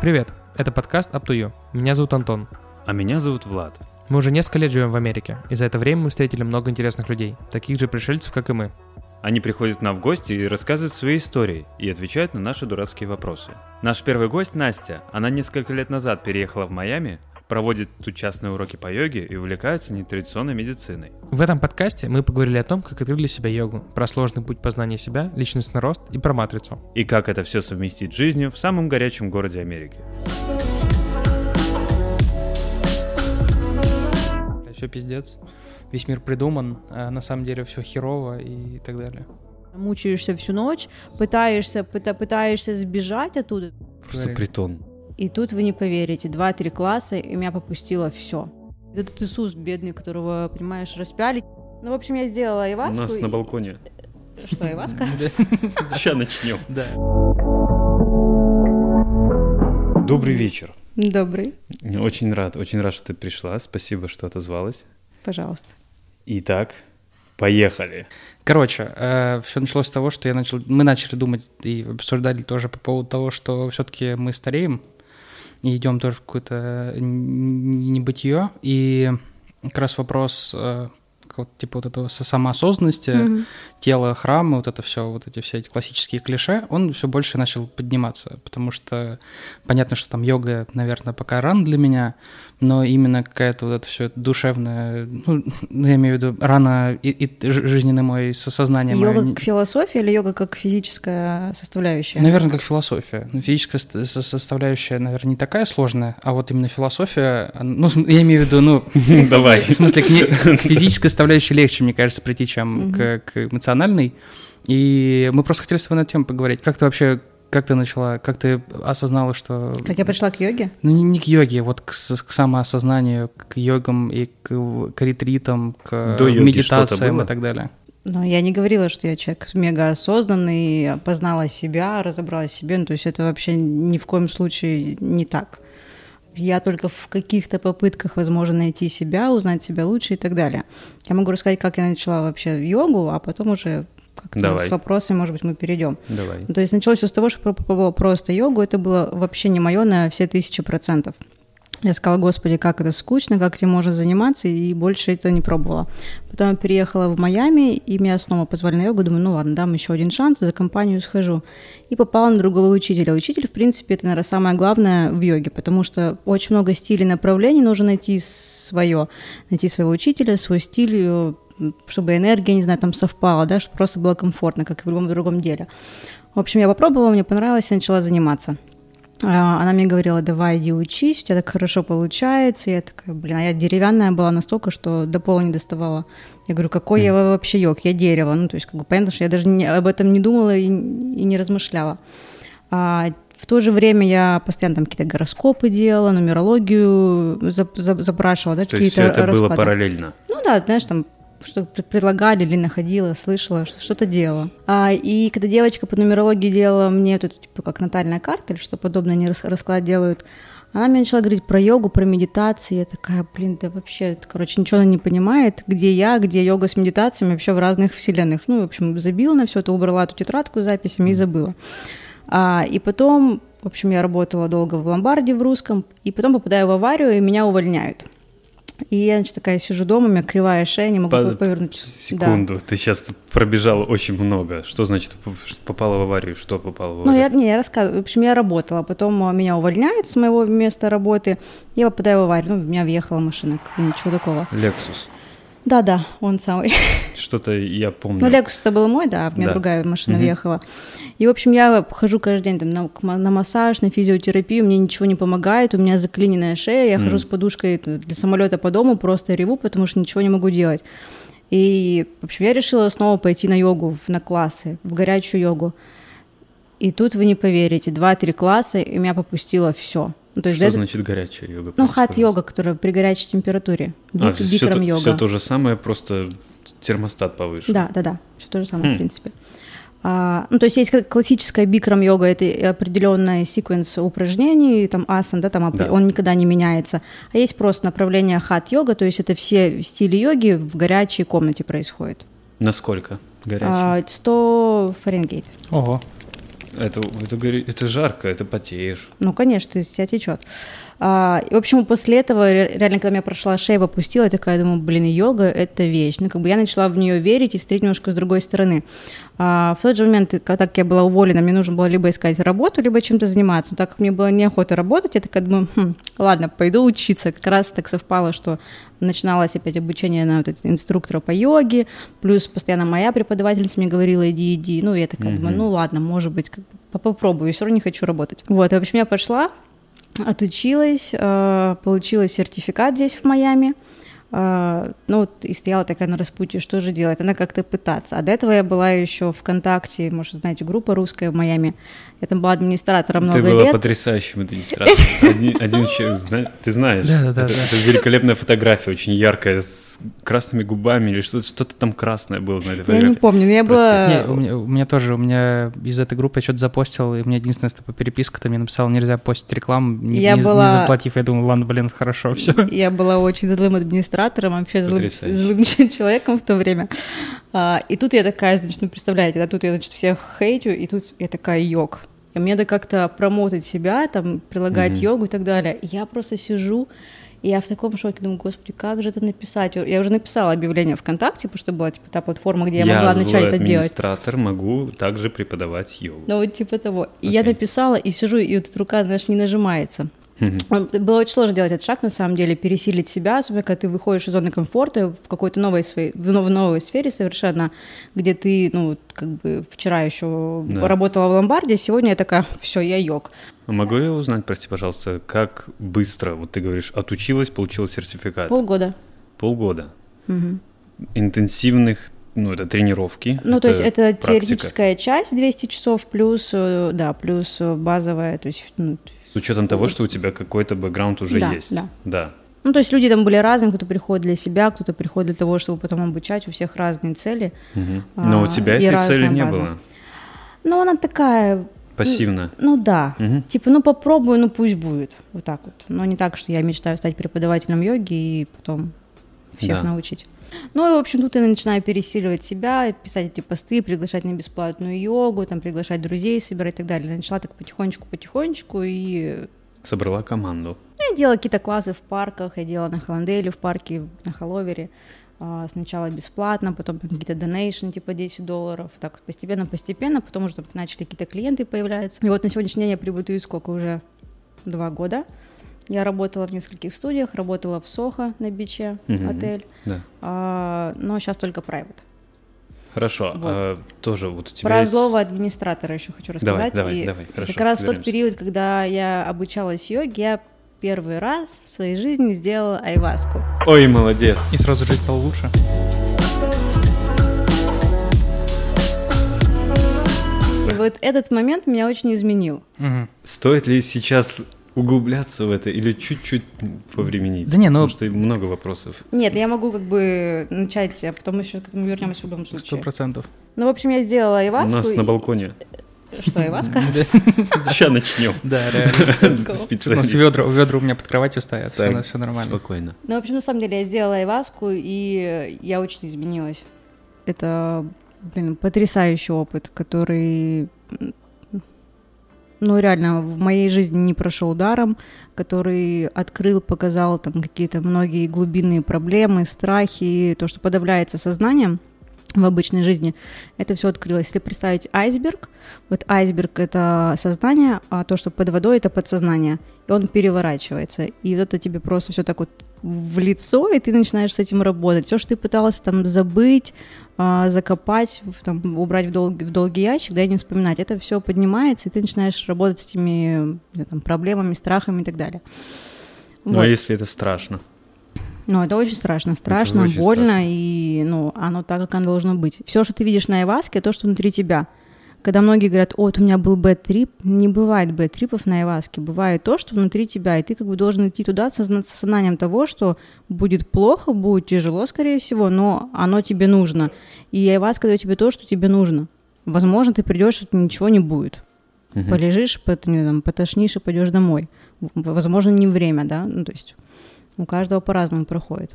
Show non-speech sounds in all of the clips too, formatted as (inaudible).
Привет, это подкаст Up to You. Меня зовут Антон. А меня зовут Влад. Мы уже несколько лет живем в Америке, и за это время мы встретили много интересных людей, таких же пришельцев, как и мы. Они приходят к нам в гости и рассказывают свои истории и отвечают на наши дурацкие вопросы. Наш первый гость Настя. Она несколько лет назад переехала в Майами, проводит тут частные уроки по йоге и увлекается нетрадиционной медициной. В этом подкасте мы поговорили о том, как открыли для себя йогу, про сложный путь познания себя, личностный рост и про матрицу. И как это все совместить с жизнью в самом горячем городе Америки. Все пиздец, весь мир придуман, а на самом деле все херово и так далее. Мучаешься всю ночь, пытаешься, пыта- пытаешься сбежать оттуда. Просто притон. И тут вы не поверите, два-три класса, и меня попустило все. Этот Иисус бедный, которого, понимаешь, распяли. Ну, в общем, я сделала У айваску. нас на и- балконе. Что, айваска? Сейчас (laughs) начнем. Да. Добрый вечер. Добрый, Очень рад, очень рад, что ты пришла. Спасибо, что отозвалась. пожалуйста. Итак, поехали. Короче, все началось с того, что я начал, мы начали думать и обсуждали тоже по поводу того, что все-таки мы стареем и идем тоже в какое-то н- небытие. И как раз вопрос э, вот, типа вот этого со- самоосознанности, Мгм. тело, храмы, вот это все, вот эти все эти классические клише, он все больше начал подниматься, потому что понятно, что там йога, наверное, пока рано для меня, но именно какая-то вот это все душевное, ну, я имею в виду рано и, и жизненный мой со- сознание мое Йога не- как философия или йога как физическая составляющая? Наверное, как философия. Ну, физическая ст- со- составляющая, наверное, не такая сложная, а вот именно философия, ну, я имею в виду, ну, (laughs) Давай. в смысле, к физической составляющей легче, мне кажется, прийти, чем к, к эмоциональной. И мы просто хотели с тобой на тему поговорить. Как ты вообще, как ты начала, как ты осознала, что... Как я пришла к йоге? Ну, не, не к йоге, вот к, к самоосознанию, к йогам и к, к ретритам, к До медитациям и так далее. Но я не говорила, что я человек мега осознанный, познала себя, разобралась в себе. Ну, то есть это вообще ни в коем случае не так. Я только в каких-то попытках, возможно, найти себя, узнать себя лучше и так далее. Я могу рассказать, как я начала вообще йогу, а потом уже как-то с вопросами, может быть, мы перейдем. Давай. То есть началось все с того, что попробовала просто йогу. Это было вообще не мое на все тысячи процентов. Я сказала, господи, как это скучно, как этим можно заниматься, и больше это не пробовала. Потом я переехала в Майами, и меня снова позвали на йогу. Думаю, ну ладно, дам еще один шанс, за компанию схожу. И попала на другого учителя. Учитель, в принципе, это, наверное, самое главное в йоге, потому что очень много стилей направлений, нужно найти свое, найти своего учителя, свой стиль, э, чтобы энергия, не знаю, там совпала, да, чтобы просто было комфортно, как и в любом другом деле. В общем, я попробовала, мне понравилось, и начала заниматься. А, Она мне говорила, давай иди учись, у тебя так хорошо получается. Я такая, блин, а я деревянная была настолько, что до пола не доставала. Я говорю, какой я вообще йог, я дерево. Ну, то есть, как бы понятно, что я даже не- об этом не думала и, и не размышляла. А в то же время я постоянно там какие-то гороскопы делала, нумерологию зап- зап- запрашивала, да, какие-то все это было расклады. параллельно. Ну да, знаешь, там что пред- предлагали или находила, слышала, что что-то делала. А, и когда девочка по нумерологии делала мне вот эту, типа, как натальная карта или что подобное, они рас- расклад делают, она мне начала говорить про йогу, про медитации. Я такая, блин, да вообще, это, короче, ничего она не понимает, где я, где йога с медитациями, вообще в разных вселенных. Ну, в общем, забила на все это, убрала эту тетрадку с записями и забыла. А, и потом, в общем, я работала долго в ломбарде в русском, и потом попадаю в аварию, и меня увольняют. И я, значит, такая сижу дома, у меня кривая шея, не могу По- повернуть. Секунду, ты сейчас пробежала очень много. Что значит попала в аварию? Что попало в Ну, аварию? я, не, я рассказываю. В общем, я работала, потом а, меня увольняют с моего места работы, я попадаю в аварию. Ну, в меня въехала машина, ничего такого. Лексус. Да-да, он самый. (laughs) Что-то я помню. Ну, Лексус это был мой, да, в меня Да. другая машина Мгм. въехала. И, в общем, я хожу каждый день там, на, на массаж, на физиотерапию, мне ничего не помогает, у меня заклиненная шея, я хожу с подушкой для самолета по дому, просто реву, потому что ничего не могу делать. И, в общем, я решила снова пойти на йогу, на классы, в горячую йогу. И тут вы не поверите, два-три класса, и меня попустило все. Ну, то есть Что этого- значит горячая йога? ну, хат-йога, которая при горячей температуре. А, Бик- все, бикрам то, йога. все то же самое, просто термостат повыше. Да, да, да, все то же самое, Хм. в принципе. А, ну, то есть есть классическая бикрам йога, это определенный секвенс упражнений, там асан, да, там Да. он никогда не меняется. А есть просто направление хат йога, то есть это все стили йоги в горячей комнате происходит. Насколько горячая? А, 100 Фаренгейт. Ого. Это, это, это жарко, это потеешь. Ну, конечно, то есть тебя течет. А, в общем, после этого, ре- реально, когда меня прошла шея, попустила, я такая думаю, блин, йога — это вещь. Ну, как бы я начала в нее верить и смотреть немножко с другой стороны. А, в тот же момент, когда я была уволена, мне нужно было либо искать работу, либо чем-то заниматься. Но так как мне было неохота работать, я такая думаю, хм, ладно, пойду учиться. Как раз так совпало, что начиналось опять обучение на вот инструктора по йоге, плюс постоянно моя преподавательница мне говорила, иди, иди. Ну, я такая думаю, ну, ладно, может быть, как бы попробую, все равно не хочу работать. Вот, и, в общем, я пошла, отучилась, э, получила сертификат здесь, в Майами. Э, Ну, вот и стояла такая на распутье, что же делать? Надо как-то пытаться. А до этого я была еще ВКонтакте, может, знаете, группа русская в Майами. Я там была администратором много Ты была лет. потрясающим администратором. (laughs) Один, один человек, ты знаешь. Да-да-да, это, да. это великолепная фотография, очень яркая, с красными губами или что-то, что-то там красное было на этой Я фотографии. не помню, но я Прости. была... Не, у, меня, у меня тоже, у меня из этой группы я что-то запостил, и у меня единственная типа, переписка, там я написал, нельзя постить рекламу, не, Я не- не была- заплатив. Я думаю, ладно, блин, хорошо, все. Я была очень злым администратором, вообще злым, злым (laughs) человеком в то время. А, и тут я такая, значит, ну, представляете, да, тут я, значит, всех хейтю, и тут я такая йог. И мне надо как-то промотать себя, там, прилагать Мгм. йогу и так далее. Я просто сижу, и я в таком шоке, думаю, господи, как же это написать? Я уже написала объявление ВКонтакте, потому что была, типа, та платформа, где я, могла злой начать это делать. администратор, могу также преподавать йогу. Ну, вот типа того. И я написала, и сижу, и вот эта рука, знаешь, не нажимается. Он- Было очень сложно делать этот шаг, на самом деле, пересилить себя, особенно когда ты выходишь из зоны комфорта в какой-то новой своей, в нов- в новой сфере совершенно, где ты, ну, как бы вчера еще Да. работала в ломбарде, сегодня я такая, все, я йог. А Могу я узнать, прости, пожалуйста, как быстро, вот ты говоришь, отучилась, получила сертификат? Полгода. Полгода. Мгм. Интенсивных, ну, это тренировки. Ну, то есть это практика. теоретическая часть 200 часов плюс, э, да, плюс э, базовая, то есть, ну, С учетом того, что у тебя какой-то бэкграунд уже Да, есть. да. Да. Ну, то есть люди там были разные, кто-то приходит для себя, кто-то приходит для того, чтобы потом обучать, у всех разные цели. Мгм. Но у А, тебя и этой цели не база. было. Ну, она такая, Пассивно. ну да, Мгм. типа, ну попробую, ну пусть будет, вот так вот. Но не так, что я мечтаю стать преподавателем йоги и потом всех Да. научить. Ну и, в общем, тут я начинаю пересиливать себя, писать эти посты, приглашать на бесплатную йогу, там, приглашать друзей, собирать и так далее. Начала так потихонечку-потихонечку, и Собрала команду. ну, я делала какие-то классы в парках, я делала на Холланделе, в парке на Холовере. А, Сначала бесплатно, потом какие-то донейшн, типа 10 долларов. Так постепенно-постепенно, потом уже там начали какие-то клиенты появляться. И вот на сегодняшний день я преподаю сколько уже? Два года. Я работала в нескольких студиях, работала в Сохо на биче, Мгм. отель, Да. А, но сейчас только private. Хорошо. Вот. а, тоже вот у тебя Про есть- злого администратора еще хочу рассказать. давай, И давай, хорошо, как раз в тот период, когда я обучалась йоге, я первый раз в своей жизни сделала айваску. Ой, молодец. И сразу жизнь стала лучше. И вот этот момент меня очень изменил. Мгм. Стоит ли сейчас углубляться в это или чуть-чуть повременить? Да не, ну- Потому что много вопросов. Нет, я могу как бы начать, а потом еще к этому вернемся в любом Сто случае. процентов. Ну, в общем, я сделала У айваску. нас на и- балконе. Что, айваска? Сейчас начнем. Да, реально. У нас Специалист. ведра, ведра у меня под кроватью стоят, все, нормально. Спокойно. Ну, в общем, на самом деле, я сделала айваску, и я очень изменилась. Это, блин, потрясающий опыт, который, ну, реально, в моей жизни не прошел даром, который открыл, показал там какие-то многие глубинные проблемы, страхи, то, что подавляется сознанием в обычной жизни, это все открылось. Если представить айсберг, вот айсберг — это сознание, а то, что под водой — это подсознание, и он переворачивается. И вот это тебе просто все так вот в лицо, и ты начинаешь с этим работать. Все, что ты пыталась там забыть, а, закопать, там, убрать в долгий, в долгий ящик, да, и не вспоминать, это все поднимается, и ты начинаешь работать с этими там, проблемами, страхами и так далее. Но Вот. если это страшно. Ну, это очень страшно, страшно, очень больно, страшно. и, ну, оно так, как оно должно быть. Все, что ты видишь на Айваске, то, что внутри тебя. Когда многие говорят, о, вот у меня был бэт-трип, не бывает бэт-трипов на Айваске, бывает то, что внутри тебя, и ты как бы должен идти туда с осозна- с осознанием того, что будет плохо, будет тяжело, скорее всего, но оно тебе нужно. И Айваска дает тебе то, что тебе нужно. Возможно, ты придешь, и ничего не будет. Мгм. Полежишь, пот- не знаю, потошнишь и пойдешь домой. Возможно, не время, да, ну, то есть у каждого по-разному проходит.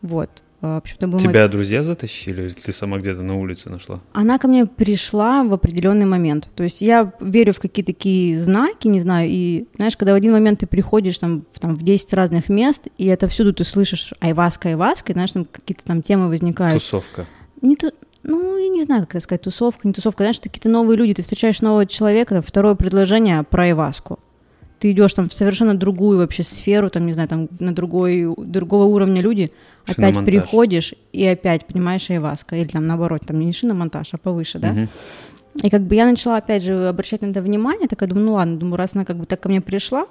Вот. А, вообще-то был мой- Тебя друзья затащили, или ты сама где-то на улице нашла? Она ко мне пришла в определенный момент. То есть я верю в какие-то такие знаки, не знаю, и знаешь, когда в один момент ты приходишь там, в- там в 10 разных мест, и это всюду ты слышишь айваска, айваска, и знаешь, там какие-то там темы возникают. Тусовка. Не то, ну, я не знаю, как это сказать, тусовка, не тусовка. Знаешь, какие-то новые люди, ты встречаешь нового человека, там, второе предложение про айваску. Ты идешь там в совершенно другую вообще сферу, там, не знаю, там на другой, другого уровня люди, опять приходишь и опять, понимаешь, айваска. Или там наоборот, там не шиномонтаж, а повыше, да? Мгм. И как бы я начала опять же обращать на это внимание, такая думаю, ну ладно, думаю, раз она как бы так ко мне пришла,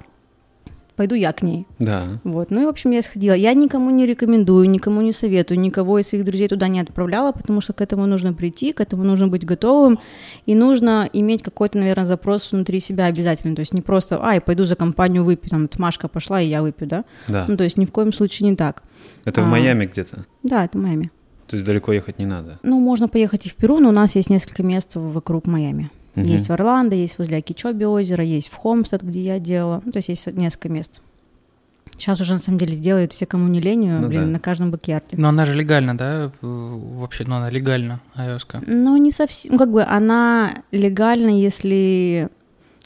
пойду я к ней. Да. Вот, ну и, в общем, я сходила. Я никому не рекомендую, никому не советую, никого из своих друзей туда не отправляла, потому что к этому нужно прийти, к этому нужно быть готовым, и нужно иметь какой-то, наверное, запрос внутри себя обязательно. То есть не просто, ай, пойду за компанию выпью, там, Машка пошла, и я выпью, да? Да. Ну, то есть ни в коем случае не так. Это в а. Майами где-то. Да, это Майами. То есть далеко ехать не надо. Ну, можно поехать и в Перу, но у нас есть несколько мест вокруг Майами. Мгм. Есть в Орландо, есть возле Акичоби озера, есть в Хомстед, где я делала. Ну, то есть есть несколько мест. Сейчас уже, на самом деле, делают все, кому не лень, Ну блин, да. на каждом бэкьярде. Но она же легальна, да? Вообще, ну она легальна, iOS. Ну, не совсем, ну, как бы она легальна, если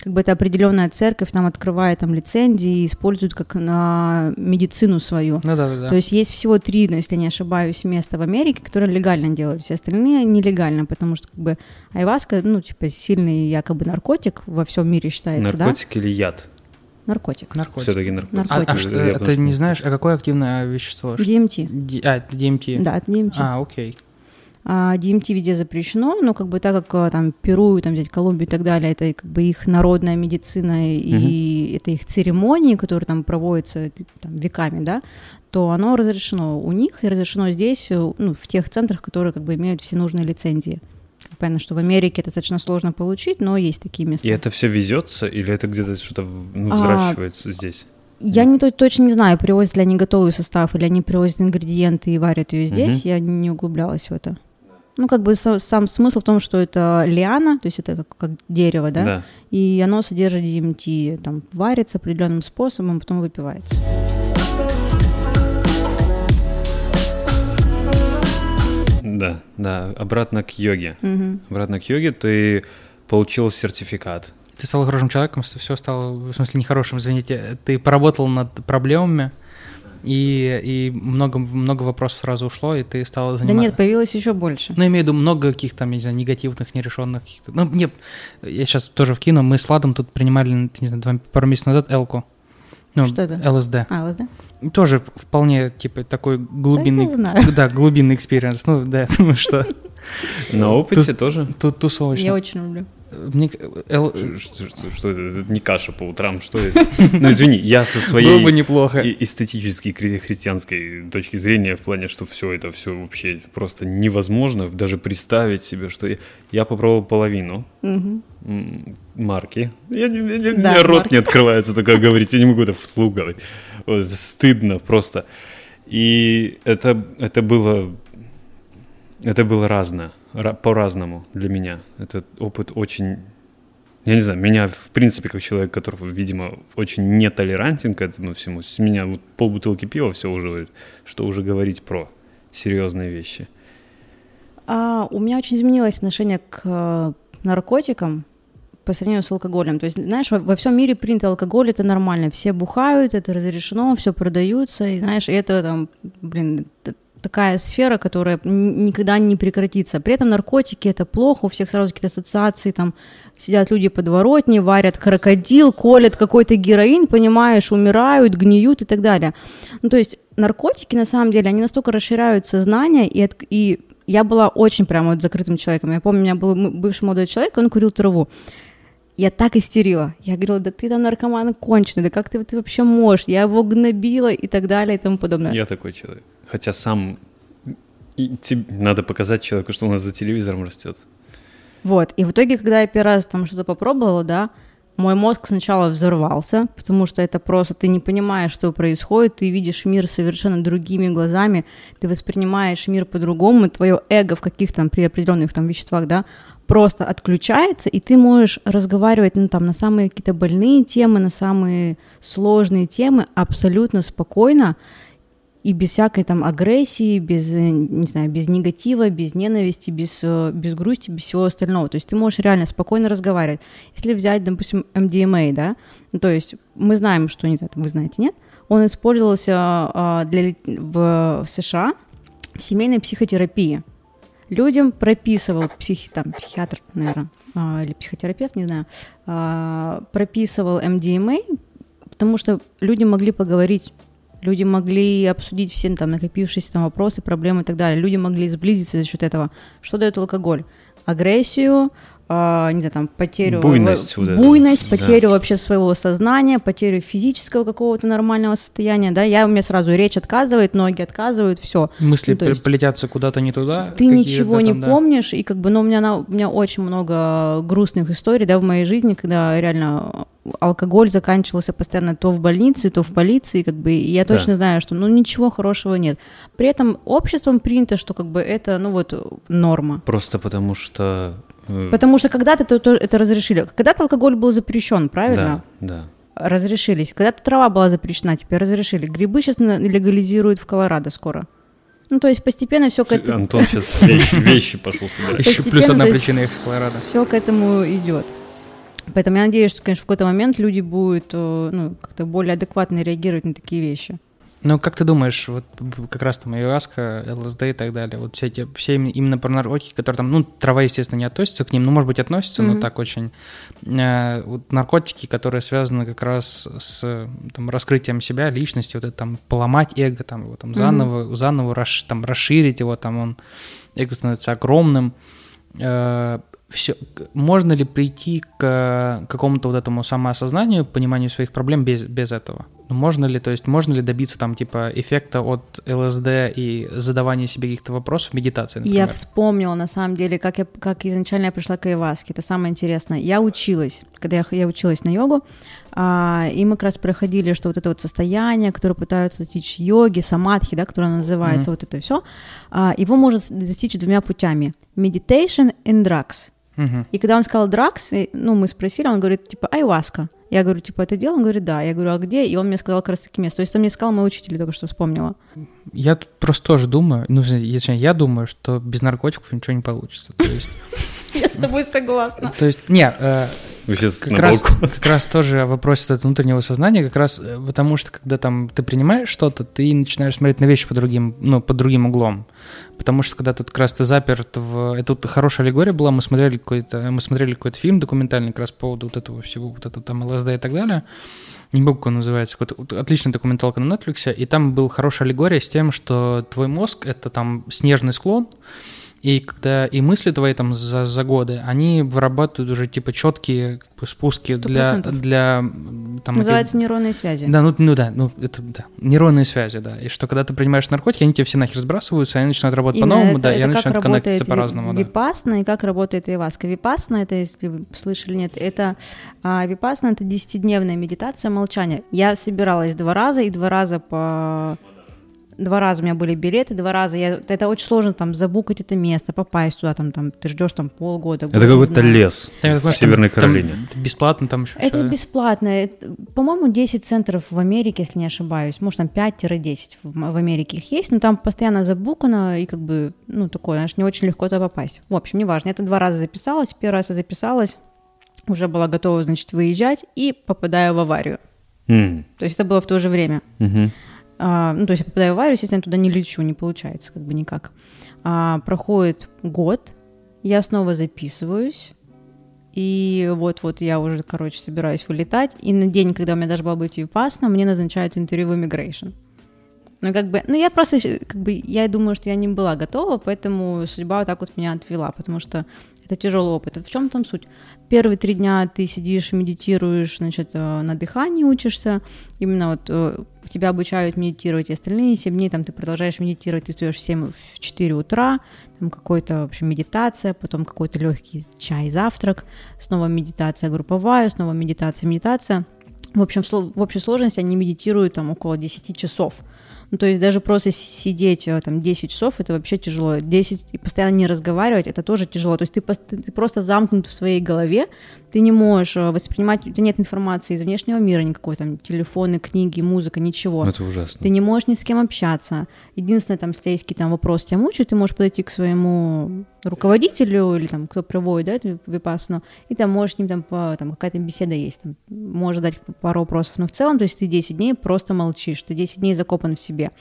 как бы это определенная церковь там открывает там лицензии и использует как на медицину свою. Ну да, да, да. То есть есть всего три, если не ошибаюсь, места в Америке, которые легально делают, все остальные нелегально, потому что как бы айваска, ну, типа, сильный якобы наркотик во всем мире считается, Наркотик или яд? да? Наркотик. Наркотик. Все-таки наркотик. А, а наркотик. что, ты не знаешь, а какое активное вещество? DMT. Ди- А, это DMT. Да, это DMT. А, окей. А, DMT везде запрещено, но как бы так как а, там Перу, там взять Колумбию и так далее, это как бы их народная медицина и это их церемонии, которые там проводятся там, веками, да, то оно разрешено у них и разрешено здесь, э, ну, в тех центрах, которые как бы имеют все нужные лицензии. Понятно, что в Америке это достаточно сложно получить, но есть такие места. И это все везется или это где-то что-то ну, А, взращивается здесь? Я не то- точно не знаю, привозят ли они готовый состав или они привозят ингредиенты и варят ее здесь. Мгм. Я не углублялась в это. Ну, как бы са- сам смысл в том, что это лиана, то есть это как, как дерево, да? И оно содержит DMT, там варится определенным способом, потом выпивается. Да, да. Обратно к йоге. Мгм. Обратно к йоге ты получил сертификат. Ты стал хорошим человеком, все стало, в смысле, нехорошим, извините. Ты поработал над проблемами, и, и много, много вопросов сразу ушло, и ты стал Да заниматься... нет, появилось еще больше. Ну, я имею в виду много каких-то, там, я не знаю, негативных, нерешенных каких-то... Ну, не, я сейчас тоже вкину, мы с Владом тут принимали, не знаю, два- пару месяцев назад элку. Ну, Что это? ЛСД. А, ЛСД? Тоже вполне, типа, такой глубинный... Да я знаю. (laughs) Да, глубинный experience. Ну, да, я думаю, что На (laughs) опыте тоже? тут тусовочно. Я очень люблю. Мне, Л- Что, что- что это? Это не каша по утрам, что это? (laughs) Ну, извини, я со своей Было бы неплохо. эстетической хри- христианской точки зрения в плане, что все это все вообще просто невозможно даже представить себе, что я, я попробовал половину м, марки. Я, не- я не- у Да, меня рот марки. не открывается такое говорить, я не могу это вслух говорить. Вот, стыдно просто. И это, это было это было разное, ра- по-разному для меня. Этот опыт очень... Я не знаю, меня, в принципе, как человек, который, видимо, очень нетолерантен к этому всему, с меня вот полбутылки пива все уже, что уже говорить про серьезные вещи. А, у меня очень изменилось отношение к э, наркотикам по сравнению с алкоголем. То есть, знаешь, во, во всем мире принято алкоголь, это нормально. Все бухают, это разрешено, все продаются. И знаешь, это там, блин, такая сфера, которая никогда не прекратится. При этом наркотики это плохо, у всех сразу какие-то ассоциации, там сидят люди подворотни, варят крокодил, колят какой-то героин, понимаешь, умирают, гниют и так далее. Ну, то есть наркотики, на самом деле, они настолько расширяют сознание, и, от- и я была очень прямо вот закрытым человеком. Я помню, у меня был бывший молодой человек, он курил траву. Я так истерила. Я говорила, да ты там наркоман конченый, да как ты, ты вообще можешь? Я его гнобила и так далее и тому подобное. Я такой человек. Хотя сам... и теб- Надо показать человеку, что у нас за телевизором растет. Вот, и в итоге, когда я первый раз там что-то попробовала, да, мой мозг сначала взорвался, потому что это просто ты не понимаешь, что происходит, ты видишь мир совершенно другими глазами, ты воспринимаешь мир по-другому, твое эго в каких-то при определенных там веществах, да, просто отключается, и ты можешь разговаривать ну, там, на самые какие-то больные темы, на самые сложные темы абсолютно спокойно, и без всякой там агрессии, без, э, не знаю, без негатива, без ненависти, без, э, без грусти, без всего остального. То есть ты можешь реально спокойно разговаривать. Если взять, допустим, MDMA, да, ну, то есть мы знаем, что, не знаю, вы знаете, нет, он использовался а, для, в США в семейной психотерапии. Людям прописывал психи, там, психиатр, наверное, а, или психотерапевт, не знаю, а, прописывал MDMA, потому что люди могли поговорить люди могли обсудить все там накопившиеся там вопросы, проблемы и так далее. Люди могли сблизиться за счет этого. Что дает алкоголь? Агрессию, э, не знаю, там, потерю... Буйность. Вот буйность, это. потерю да. вообще своего сознания, потерю физического какого-то нормального состояния, да, я, у меня сразу речь отказывает, ноги отказывают, все. Мысли ну, есть, полетятся куда-то не туда. Ты ничего не там, помнишь, и как бы, ну, у меня, на, у меня очень много грустных историй, да, в моей жизни, когда реально алкоголь заканчивался постоянно то в больнице, то в полиции, как бы, и я точно да. знаю, что, ну, ничего хорошего нет. При этом обществом принято, что, как бы, это, ну, вот, норма. Просто потому что Потому что когда-то это, это разрешили. Когда-то алкоголь был запрещен, правильно? Да, да. Разрешились. Когда-то трава была запрещена, теперь разрешили. Грибы сейчас легализируют в Колорадо скоро. Ну, то есть постепенно все к этому... Антон (laughs) сейчас вещи, вещи пошел собирать. Еще плюс одна причина их в Колорадо. Все к этому идет. Поэтому я надеюсь, что, конечно, в какой-то момент люди будут э, ну, как-то более адекватно реагировать на такие вещи. Ну, как ты думаешь, вот как раз там ayahuasca, ЛСД и так далее, вот все эти, все именно про наркотики, которые там, ну, трава, естественно, не относится к ним, ну, может быть, относится, mm-hmm. но так очень. Э, вот наркотики, которые связаны как раз с там, раскрытием себя, личности, вот это там поломать эго, там его там заново, mm-hmm. заново расш, там, расширить его, там он, эго становится огромным. Э, все, можно ли прийти к какому-то вот этому самоосознанию, пониманию своих проблем без, без этого? Ну, можно ли, то есть можно ли добиться там типа эффекта от ЛСД и задавания себе каких-то вопросов в медитации, например? Я вспомнила на самом деле, как, я, как изначально я пришла к айваске, это самое интересное. Я училась, когда я, я училась на йогу, а, и мы как раз проходили, что вот это вот состояние, которое пытаются достичь йоги, самадхи, да, которое называется, mm-hmm. вот это все, а, его можно достичь двумя путями. Meditation and drugs. Mm-hmm. И когда он сказал дракс, ну, мы спросили, он говорит, типа, айваска. Я говорю, типа, это дело? Он говорит, да. Я говорю, а где? И он мне сказал как раз таки место. То есть там мне сказал мой учитель, только что вспомнила. Я тут просто тоже думаю, ну, если я думаю, что без наркотиков ничего не получится. То есть... (laughs) Я с тобой согласна. То есть, не, э, как, раз, как раз тоже вопрос от внутреннего сознания, как раз э, потому что когда там ты принимаешь что-то, ты начинаешь смотреть на вещи по другим, ну, под другим углом. Потому что когда тут как раз ты заперт в... Это вот хорошая аллегория была, мы смотрели какой-то, мы смотрели какой-то фильм документальный как раз по поводу вот этого всего, вот этого там ЛСД и так далее. Не помню, как он называется, какой-то отличная документалка на Netflix, и там был хорошая аллегория с тем, что твой мозг — это там снежный склон, и когда и мысли твои там за, за годы, они вырабатывают уже типа четкие как бы, спуски 100%. для для там называется эти... нейронные связи. Да, ну, ну да, ну это да нейронные связи, да. И что когда ты принимаешь наркотики, они тебе все нахер сбрасываются, они начинают работать по-новому, да, это и они начинают коннектиться по-разному. Випасна да. и как работает Иваска. Випасна, это если вы слышали нет, это а, Випасна это десятидневная медитация молчания. Я собиралась два раза и два раза по Два раза у меня были билеты, два раза. Я, это очень сложно там забукать это место, попасть туда, там, там ты ждешь там полгода. Это какой-то лес там, в Северной там, Каролине. Там, бесплатно там еще. Это бесплатно. Это, по-моему, 10 центров в Америке, если не ошибаюсь. Может, там 5-10 в, в Америке их есть, но там постоянно забукано, и как бы, ну, такое, знаешь, не очень легко туда попасть. В общем, неважно. Я это два раза записалась, первый раз я записалась, уже была готова, значит, выезжать, и попадаю в аварию. Mm. То есть это было в то же время. Mm-hmm. А, ну, то есть я попадаю в аварию, естественно, я туда не лечу, не получается как бы никак. А, проходит год, я снова записываюсь, и вот-вот я уже, короче, собираюсь вылетать, и на день, когда у меня должна была быть випасна, мне назначают интервью в Immigration. Ну, как бы, ну, я просто, как бы, я думаю, что я не была готова, поэтому судьба вот так вот меня отвела, потому что это тяжелый опыт. В чем там суть? Первые три дня ты сидишь, медитируешь, значит, э, на дыхании учишься, именно вот э, тебя обучают медитировать, и остальные 7 дней там ты продолжаешь медитировать, ты встаешь в 7, в 4 утра, там какой-то, в общем, медитация, потом какой-то легкий чай, завтрак, снова медитация групповая, снова медитация, медитация. В общем, в общей сложности они медитируют там около 10 часов. Ну, то есть даже просто сидеть э, там 10 часов, это вообще тяжело. 10 и постоянно не разговаривать, это тоже тяжело. То есть ты, ты просто замкнут в своей голове, ты не можешь э, воспринимать, у тебя нет информации из внешнего мира никакой, там, телефоны, книги, музыка, ничего. Это ужасно. Ты не можешь ни с кем общаться. Единственное, там, если есть какие-то там вопросы тебя мучают, ты можешь подойти к своему руководителю или там, кто проводит, да, эту випасну, и там можешь с ним там, по, там какая-то беседа есть, там, можешь дать пару вопросов, но в целом, то есть ты 10 дней просто молчишь, ты 10 дней закопан в себе.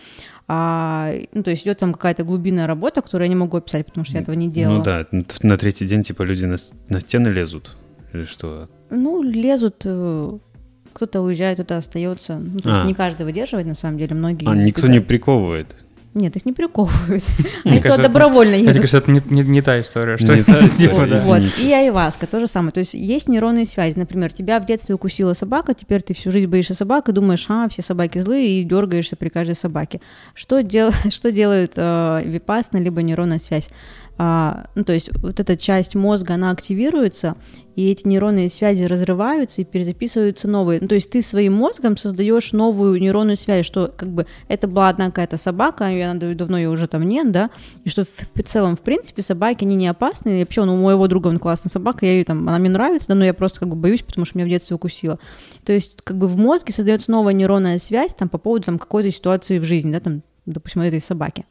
А, ну, то есть идет там какая-то глубинная работа, которую я не могу описать, потому что я этого не делала. Ну да, на третий день типа люди на, на стены лезут или что? Ну, лезут, э, кто-то уезжает, кто-то остается. Ну, то а. есть не каждый выдерживает, на самом деле, многие... А никто не приковывает? Нет, их не приковывают. (laughs) Они туда добровольно едут. Мне кажется, это не, не, не та история. Что (laughs) история, вот. И айваска то же самое. То есть есть нейронные связи. Например, тебя в детстве укусила собака, теперь ты всю жизнь боишься собак и думаешь, а, все собаки злые, и дергаешься при каждой собаке. Что, дел, (laughs) что делает э, випасна, либо нейронная связь? А, ну, то есть вот эта часть мозга, она активируется, и эти нейронные связи разрываются и перезаписываются новые. Ну, то есть ты своим мозгом создаешь новую нейронную связь, что как бы это была одна какая-то собака, она давно ее уже там нет, да, и что в целом, в принципе, собаки, они не опасны, и вообще, ну, у моего друга он классная собака, я ее там, она мне нравится, да, но я просто как бы боюсь, потому что меня в детстве укусила. То есть как бы в мозге создается новая нейронная связь там по поводу там какой-то ситуации в жизни, да, там, допустим, этой собаки.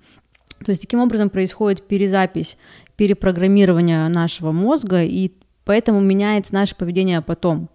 То есть таким образом происходит перезапись, перепрограммирование нашего мозга, и поэтому меняется наше поведение потом.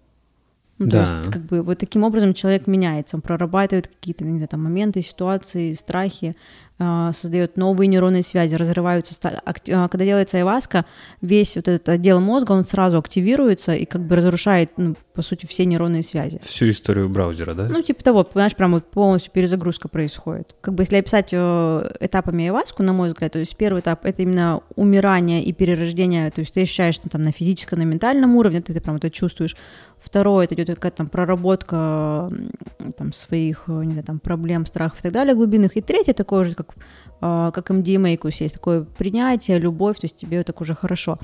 Ну, да. То есть, как бы вот таким образом человек меняется, он прорабатывает какие-то не знаю, там, моменты, ситуации, страхи, создает новые нейронные связи, разрываются. А, когда делается айваска, весь вот этот отдел мозга, он сразу активируется и как бы разрушает, ну, по сути, все нейронные связи. Всю историю браузера, да? Ну, типа того, знаешь, прям вот полностью перезагрузка происходит. Как бы если описать э, этапами айваску, на мой взгляд, то есть первый этап — это именно умирание и перерождение, то есть ты ощущаешь что там на физическом, на ментальном уровне, ты, ты прям это чувствуешь. Второе, это идет какая-то там проработка там, своих, не знаю, там, проблем, страхов и так далее глубинных. И третье, такое же, как like как MDMA есть такое принятие, любовь, то есть тебе так уже хорошо.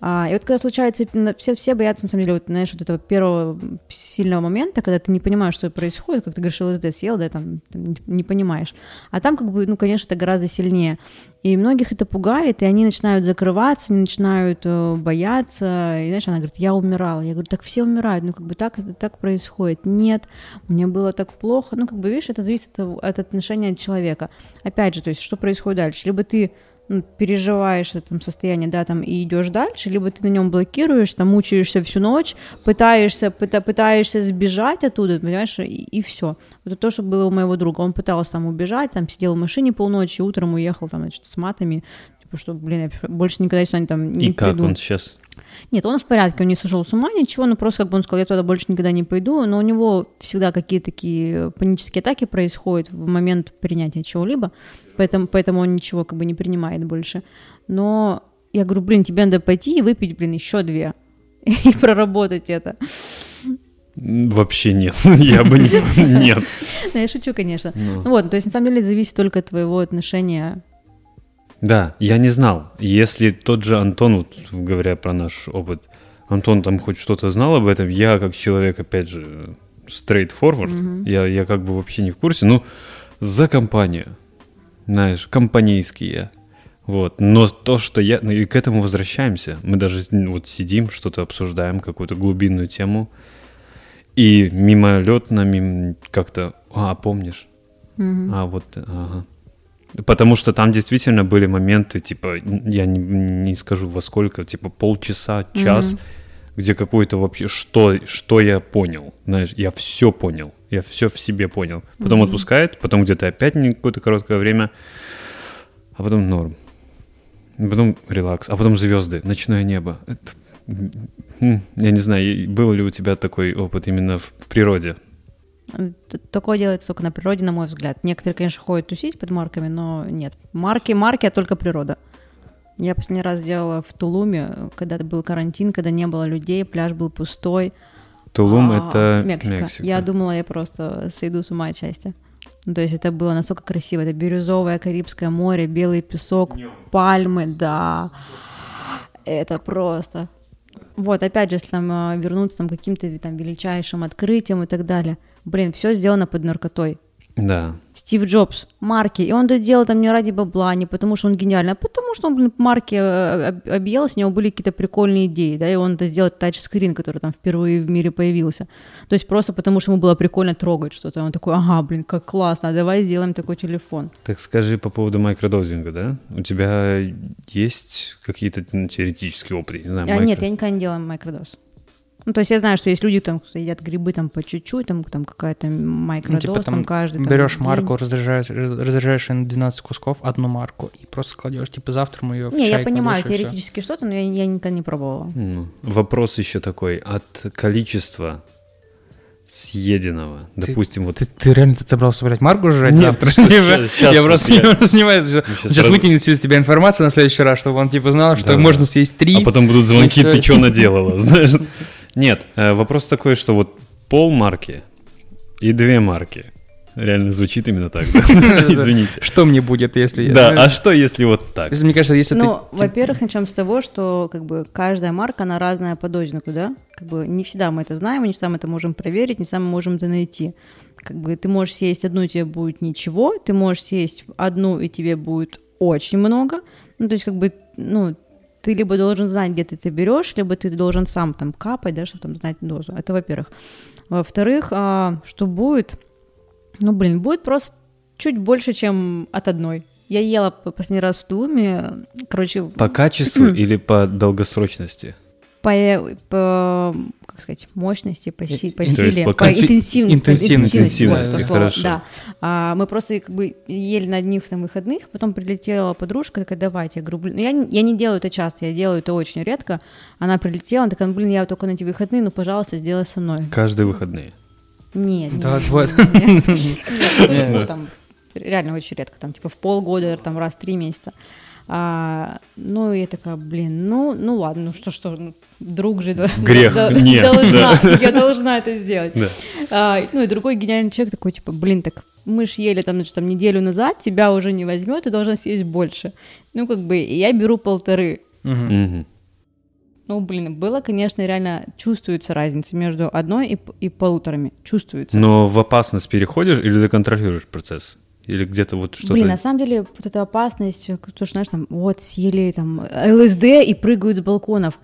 А, и вот когда случается, все, все боятся, на самом деле, вот, знаешь, вот этого первого сильного момента, когда ты не понимаешь, что происходит, как ты говоришь, ЛСД съел, да, там, не понимаешь. А там, как бы, ну, конечно, это гораздо сильнее. И многих это пугает, и они начинают закрываться, они начинают э, бояться. И, знаешь, она говорит, я умирала. Я говорю, так все умирают, ну, как бы так так происходит. Нет, мне было так плохо. Ну, как бы, видишь, это зависит от, от отношения человека. Опять же, то есть, что происходит дальше? Либо ты ну, переживаешь это там, состояние, да, там, и идешь дальше, либо ты на нем блокируешь, там, мучаешься всю ночь, пытаешься, пыта, пытаешься сбежать оттуда, понимаешь, и, и все. Это то, что было у моего друга. Он пытался там убежать, там, сидел в машине полночи, утром уехал, там, значит, с матами, типа, что, блин, я больше никогда сюда там не И приду. как он сейчас? Нет, он в порядке, он не сошел с ума, ничего, но просто, как бы он сказал, я туда больше никогда не пойду, но у него всегда какие-то такие панические атаки происходят в момент принятия чего-либо, поэтому, поэтому он ничего как бы не принимает больше. Но я говорю, блин, тебе надо пойти и выпить, блин, еще две (laughs) и проработать это. Вообще нет, (laughs) я бы не... (laughs) Нет. Ну, я шучу, конечно. Ну вот, то есть на самом деле зависит только от твоего отношения да, я не знал. Если тот же Антон, вот, говоря про наш опыт, Антон там хоть что-то знал об этом, я как человек, опять же, straightforward, mm-hmm. я, я как бы вообще не в курсе, ну, за компанию, знаешь, компанейские. Вот. Но то, что я... Ну и к этому возвращаемся. Мы даже вот сидим, что-то обсуждаем, какую-то глубинную тему, и мимолетно, мим... как-то... А, помнишь? Mm-hmm. А, вот, ага. Потому что там действительно были моменты, типа, я не, не скажу во сколько, типа полчаса, час, mm-hmm. где какой-то вообще, что, что я понял, знаешь, я все понял, я все в себе понял. Потом mm-hmm. отпускает, потом где-то опять какое-то короткое время, а потом норм. Потом релакс, а потом звезды, ночное небо. Это, я не знаю, был ли у тебя такой опыт именно в природе? Такое делается только на природе, на мой взгляд. Некоторые, конечно, ходят тусить под марками, но нет. Марки, марки, а только природа. Я последний раз делала в Тулуме, когда был карантин, когда не было людей, пляж был пустой. Тулум а, это Мексика. Мексика. Я думала, я просто сойду с ума от счастья. Ну, то есть это было настолько красиво. Это бирюзовое Карибское море, белый песок, пальмы, да. Это просто. Вот, опять же, если там а, вернуться там, к каким-то там величайшим открытиям и так далее – блин, все сделано под наркотой. Да. Стив Джобс, марки. И он это делал там не ради бабла, не потому что он гениальный, а потому что он, блин, марки э, об- объелся, у него были какие-то прикольные идеи, да, и он это сделал тачскрин, который там впервые в мире появился. То есть просто потому, что ему было прикольно трогать что-то. Он такой, ага, блин, как классно, а давай сделаем такой телефон. Так скажи по поводу микродозинга, да? У тебя есть какие-то ну, теоретические опыты? Не знаю, А, микро- нет, я никогда не делала микродоз. Ну, то есть я знаю, что есть люди, там, кто едят грибы там по чуть-чуть, там, там какая-то Ну, микродоз, типа там, там каждый там, берешь день. марку, разряжаешь, разряжаешь ее на 12 кусков, одну марку, и просто кладешь, типа, завтра мы ее в Не, я чай понимаю кладешь, теоретически что-то, но я, я никогда не пробовала. Ну, Вопрос еще такой. От количества съеденного, допустим, вот... Ты, ты реально тут собрался, блядь, марку жрать Нет, завтра? (laughs) Типа, щас Я просто я- не снимаю. Щас сейчас раз- выкинет всю из тебя информацию на следующий раз, чтобы он, типа, знал, что Да, можно да. съесть три. А потом будут звонки, ты что наделала, (laughs) знаешь? Нет, э, вопрос такой, что вот пол марки и две марки. Реально звучит именно так? (laughs) Извините. Что мне будет, если... я- Да, а что если вот так? Мне кажется, если ты... Ну, во-первых, начнем с того, что как бы каждая марка, она разная по дозингу, да? Как бы не всегда мы это знаем, не всегда мы это можем проверить, не всегда мы можем это найти. Как бы ты можешь съесть одну, и тебе будет ничего, ты можешь съесть одну, и тебе будет очень много. Ну, то есть как бы, ну, ты либо должен знать, где ты это берешь, либо ты должен сам там капать, да, чтобы там знать дозу. Это во-первых. Во-вторых, а, что будет? Ну, блин, будет просто чуть больше, чем от одной. Я ела по- последний раз в Тулуме, короче, По качеству (clears throat) или по долгосрочности? По, по как сказать, мощности, по, си- по силе, по по, интенсивности, интенсивности, интенсивности, слово, хорошо. Да. А, мы просто как бы ели на одних там выходных, потом прилетела подружка, такая, давайте, я говорю, блин, ну, я, не- я не делаю это часто, я делаю это очень редко. Она прилетела, она такая, блин, я только на эти выходные, ну, пожалуйста, сделай со мной. Каждые выходные. Нет, Да, нет, вот. нет, нет, (laughs) ну, там реально очень редко, там типа в полгода, там раз в три месяца. А, ну, я такая, блин, ну, ну ладно, ну что, что, ну, друг же, да, Грех, да, нет, должна, (laughs) я должна это сделать. Да. А, ну, и другой гениальный человек такой, типа, блин, так мы ж ели там, значит, там неделю назад, тебя уже не возьмет, ты должна съесть больше. Ну, как бы, и я беру полторы. Ну, блин, было, конечно, реально чувствуется разница между одной и, и полуторами. Чувствуется. Но в опасность переходишь или ты контролируешь процесс? Или где-то вот что-то... Блин, на самом деле, вот эта опасность, э, то, что, знаешь, там, вот, съели там ЛСД и прыгают с балконов.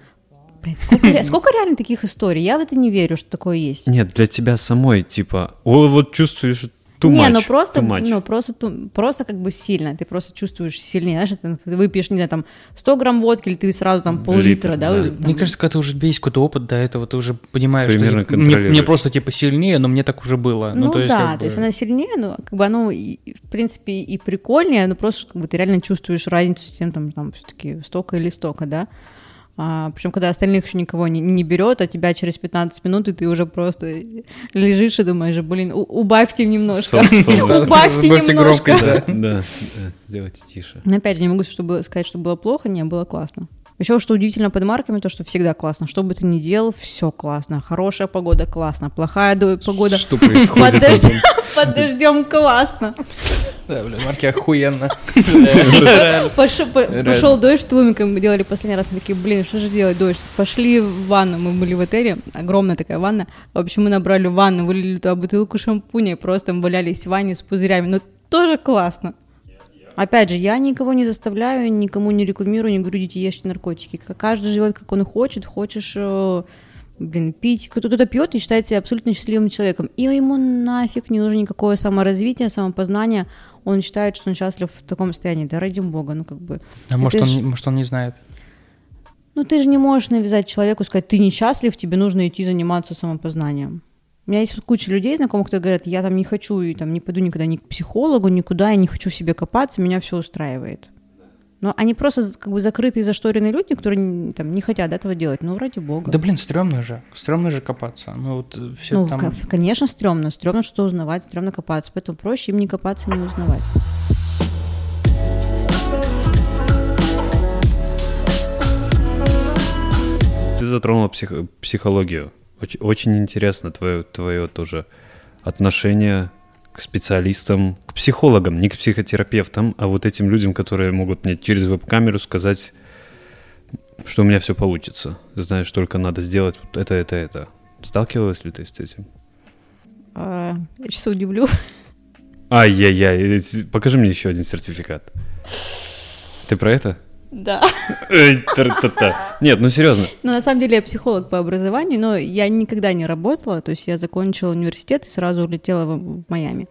Блин, сколько, (laughs) сколько реально таких историй? Я в это не верю, что такое есть. Нет, для тебя самой, типа, о, вот чувствуешь too не, much, ну просто, too much. ну просто, ту- просто как бы сильно, ты просто чувствуешь сильнее, знаешь, ты выпьешь, не знаю, там 100 грамм водки, или ты сразу там пол-литра, Литр, да? да. вы- Мне там- кажется, когда ты уже есть какой-то опыт до этого, ты уже понимаешь, Примерно что мне, мне просто типа сильнее, но мне так уже было. Ну, то есть, да, как то бы- есть она сильнее, но как бы оно, и, в принципе, и прикольнее, но просто как бы ты реально чувствуешь разницу с тем, там, там все-таки столько или столько, да. А, причем, когда остальных еще никого не, не берет, а тебя через 15 минут, и ты уже просто лежишь и думаешь, блин, у- убавьте немножко. Убавьте немножко. да. Сделайте тише. Но опять же, не могу чтобы сказать, что было плохо, не, было классно. Еще что удивительно под марками, то, что всегда классно. Что бы ты ни делал, все классно. Хорошая погода классно, плохая погода Что происходит? под дождем, (laughs) классно. Да, блин, марки охуенно. Пошел, дождь в Тулуме, мы делали последний раз, мы такие, блин, что же делать, дождь? Пошли в ванну, мы были в отеле, огромная такая ванна. В общем, мы набрали ванну, вылили туда бутылку шампуня, и просто валялись в ванне с пузырями. Ну, тоже классно. Опять же, я никого не заставляю, никому не рекламирую, не говорю, идите ешьте наркотики. Каждый живет, как он хочет. Хочешь, э, блин, пить. Кто-то пьет и считает себя абсолютно счастливым человеком. И ему нафиг не нужно никакое саморазвитие, самопознание. Он считает, что он счастлив в таком состоянии. Да ради бога, ну как бы. А может он, ж- может, он не знает. Ну ты же не можешь навязать человеку, сказать, ты несчастлив, тебе нужно идти заниматься самопознанием. У меня есть куча людей знакомых, которые говорят, я там не хочу и там не пойду никогда ни к психологу, никуда, я не хочу в себе копаться, меня все устраивает. Но они просто как бы закрытые, зашторенные люди, которые не- там, не хотят этого делать. Ну, ради бога. Да блин, стрёмно же. Стрёмно же копаться. Ну вот все ну, там... ко- конечно, стрёмно. Стрёмно что узнавать, стрёмно копаться. Поэтому проще им не копаться, не узнавать. Ты затронула псих- психологию. Очень, очень интересно твое, твое тоже отношение к специалистам, к психологам, не к психотерапевтам, а вот этим людям, которые могут мне через веб-камеру сказать, что у меня все получится. Знаешь, только надо сделать вот это, это, это. Сталкивалась ли ты с этим? А, я сейчас удивлю. Ай-яй-яй, э, покажи мне еще один сертификат. Ты про это? Да. Нет, ну серьезно. Ну, на самом деле, я психолог по образованию, но я никогда не работала, то есть я закончила университет и сразу улетела в, Майами.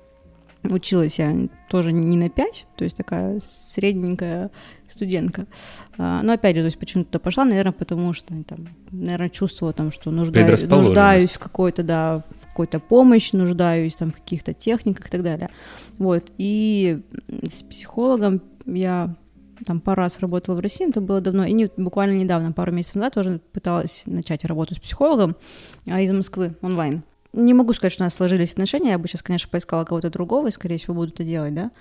Училась я тоже не на 5, то есть такая средненькая студентка. А, но опять же, то есть почему туда пошла, наверное, потому что там, наверное, чувствовала там, что нуждаюсь, нуждаюсь в какой-то, да, какой-то помощь, нуждаюсь там в каких-то техниках и так далее. Вот. И с психологом я там пару раз работала в России, но это было давно, и не, буквально недавно, пару месяцев назад, тоже пыталась начать работу с психологом а, из Москвы онлайн. Не могу сказать, что у нас сложились отношения, я бы сейчас, конечно, поискала кого-то другого, и, скорее всего, буду это делать, да,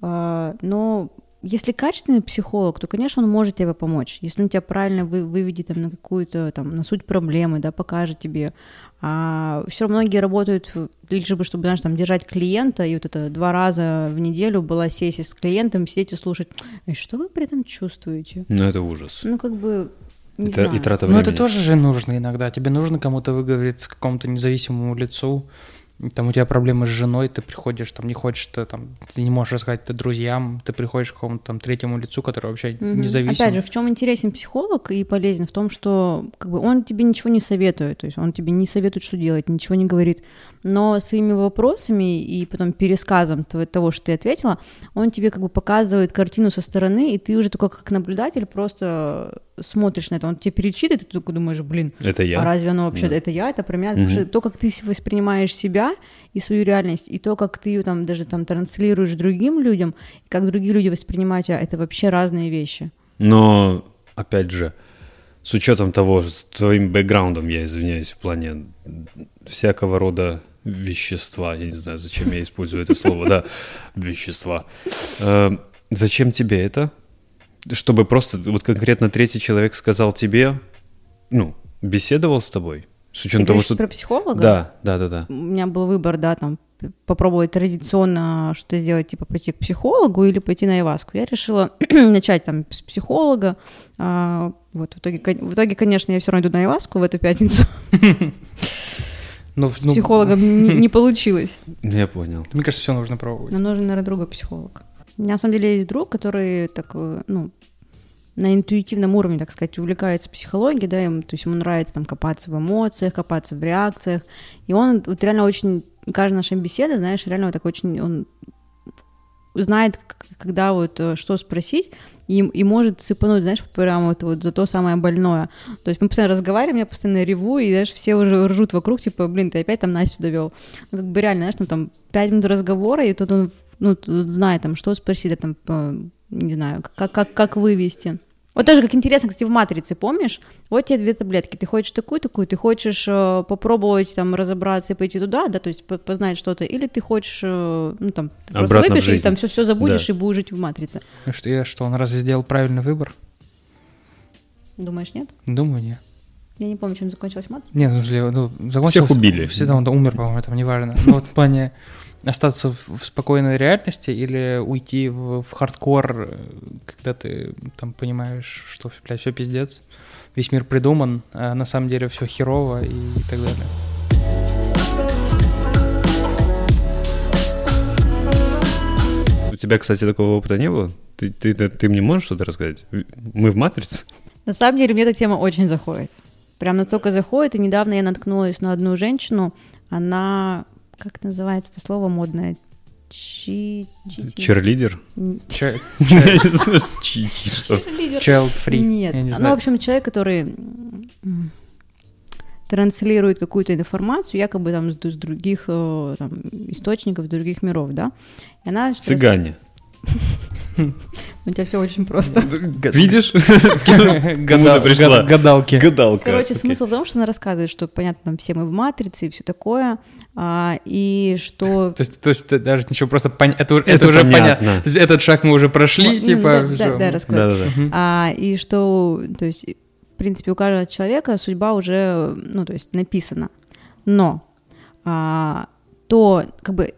А, но если качественный психолог, то, конечно, он может тебе помочь. Если он тебя правильно вы, выведет там, на какую-то, там, на суть проблемы, да, покажет тебе. А все равно многие работают лишь бы, чтобы, знаешь, там, держать клиента, и вот это два раза в неделю была сессия с клиентом, сидеть и слушать, «Эй, что вы при этом чувствуете? Ну это ужас. Ну, как бы, не Это знаю. и трата Ну, времени. это тоже же нужно иногда. Тебе нужно кому-то выговориться, какому-то независимому лицу. Там у тебя проблемы с женой, ты приходишь, там не хочешь, ты, там, ты не можешь рассказать это друзьям, ты приходишь к какому-то там третьему лицу, который вообще Мгм. независим. Опять же, в чем интересен психолог и полезен? В том, что как бы он тебе ничего не советует, то есть он тебе не советует, что делать, ничего не говорит, но своими вопросами и потом пересказом того, что ты ответила, он тебе как бы показывает картину со стороны, и ты уже только как наблюдатель просто смотришь на это, он тебе перечитывает, и ты такой думаешь, блин, Это я. а разве оно вообще, Да. это я, это про меня? Потому Мгм. что то, как ты воспринимаешь себя и свою реальность, и то, как ты ее там даже там транслируешь другим людям, и как другие люди воспринимают тебя, это вообще разные вещи. Но, опять же, с учетом того, с твоим бэкграундом, я извиняюсь, в плане всякого рода вещества, я не знаю, зачем я использую это слово, да, вещества. Э, Зачем тебе это? Чтобы просто вот конкретно третий человек сказал тебе, ну, беседовал с тобой? С Ты учетом того, что... про психолога? Да, да, да, да. У меня был выбор, да, там попробовать традиционно что сделать, типа пойти к психологу или пойти на Иваску. Я решила (clears throat) начать там с психолога. А, вот в итоге, в итоге, конечно, я все равно иду на Иваску в эту пятницу. (laughs) Ну, С ну, психологом не, не (laughs) получилось. Я понял. Мне кажется, все нужно пробовать. Нам нужен, наверное, другой психолог. У меня, на самом деле, есть друг, который так, э, ну, на интуитивном уровне, так сказать, увлекается психологией, да, ему, то есть ему нравится там копаться в эмоциях, копаться в реакциях, и он вот реально очень, каждая наша беседа, знаешь, реально вот так очень, он знает, когда вот э, что спросить, и, и может сыпануть, знаешь, прямо вот, вот за то самое больное. То есть мы постоянно разговариваем, я постоянно реву, и, знаешь, все уже ржут вокруг, типа, блин, ты опять там Настю довел. Ну, как бы реально, знаешь, там, там 5 минут разговора, и тут он, ну, тут знает, там, что спросить, да, там, по- не знаю, как, как, как вывести. Вот тоже как интересно, кстати, в «Матрице», помнишь? Вот тебе две таблетки, ты хочешь такую-такую, ты хочешь э, попробовать там разобраться и пойти туда, да, то есть по- познать что-то, или ты хочешь, э, ну, там, ты просто выпьешь и там все, все забудешь Да. и будешь жить в «Матрице». И Что, я, что, он разве сделал правильный выбор? Думаешь, нет? Думаю, нет. Я не помню, чем закончилась «Матрица». Нет, ну, ну, закончился... убили. Всегда он умер, по-моему, это не важно. Ну, вот в плане остаться в, спокойной реальности или уйти в, в хардкор, э, когда ты там понимаешь, что, блядь, все пиздец, весь мир придуман, а на самом деле все херово и так далее. У тебя, кстати, такого опыта не было? Ты, ты, ты, ты мне можешь что-то рассказать? Мы в «Матрице»? На самом деле мне эта тема очень заходит. Прям настолько заходит, и недавно я наткнулась на одну женщину, она, как называется это слово модное? Чи... Черлидер? Child (laughs) free. Нет. Ну, в общем, человек, который транслирует какую-то информацию, якобы там с, с других э, там, источников, с других миров, да? И она... Цыгане. Ну, (laughs) У тебя все очень просто. Видишь? (laughs) (laughs) Гадалки. Гадалка. Короче, смысл в том, что она рассказывает, что, понятно, все мы в матрице и все такое, а, и что... То есть, то есть ты даже ничего просто понятно. Это, уже- понятно. То есть этот шаг мы уже прошли, типа. да, да. Да-да-да. А, и что, то есть, в принципе, у каждого человека судьба уже, ну, то есть, написана. Но а, то, как бы,